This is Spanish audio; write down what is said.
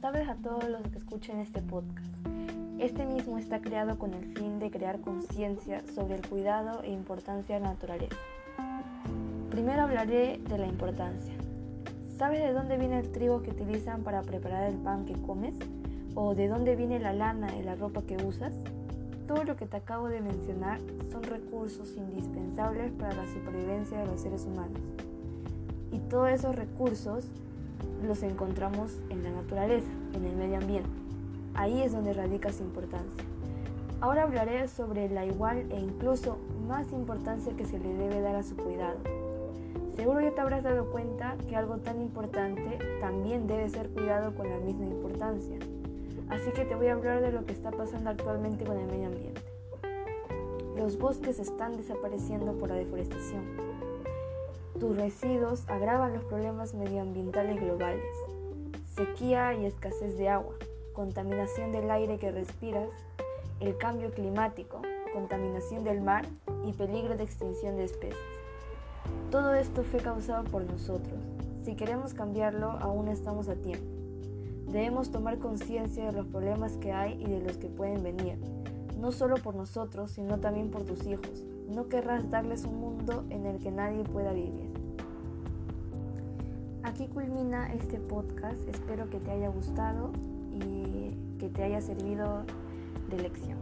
sabes a todos los que escuchen este podcast. Este mismo está creado con el fin de crear conciencia sobre el cuidado e importancia de la naturaleza. Primero hablaré de la importancia. ¿Sabes de dónde viene el trigo que utilizan para preparar el pan que comes? ¿O de dónde viene la lana y la ropa que usas? Todo lo que te acabo de mencionar son recursos indispensables para la supervivencia de los seres humanos. Y todos esos recursos los encontramos en la naturaleza, en el medio ambiente. Ahí es donde radica su importancia. Ahora hablaré sobre la igual e incluso más importancia que se le debe dar a su cuidado. Seguro ya te habrás dado cuenta que algo tan importante también debe ser cuidado con la misma importancia. Así que te voy a hablar de lo que está pasando actualmente con el medio ambiente. Los bosques están desapareciendo por la deforestación. Tus residuos agravan los problemas medioambientales globales. Sequía y escasez de agua, contaminación del aire que respiras, el cambio climático, contaminación del mar y peligro de extinción de especies. Todo esto fue causado por nosotros. Si queremos cambiarlo, aún estamos a tiempo. Debemos tomar conciencia de los problemas que hay y de los que pueden venir, no solo por nosotros, sino también por tus hijos. No querrás darles un mundo en el que nadie pueda vivir. Aquí culmina este podcast, espero que te haya gustado y que te haya servido de lección.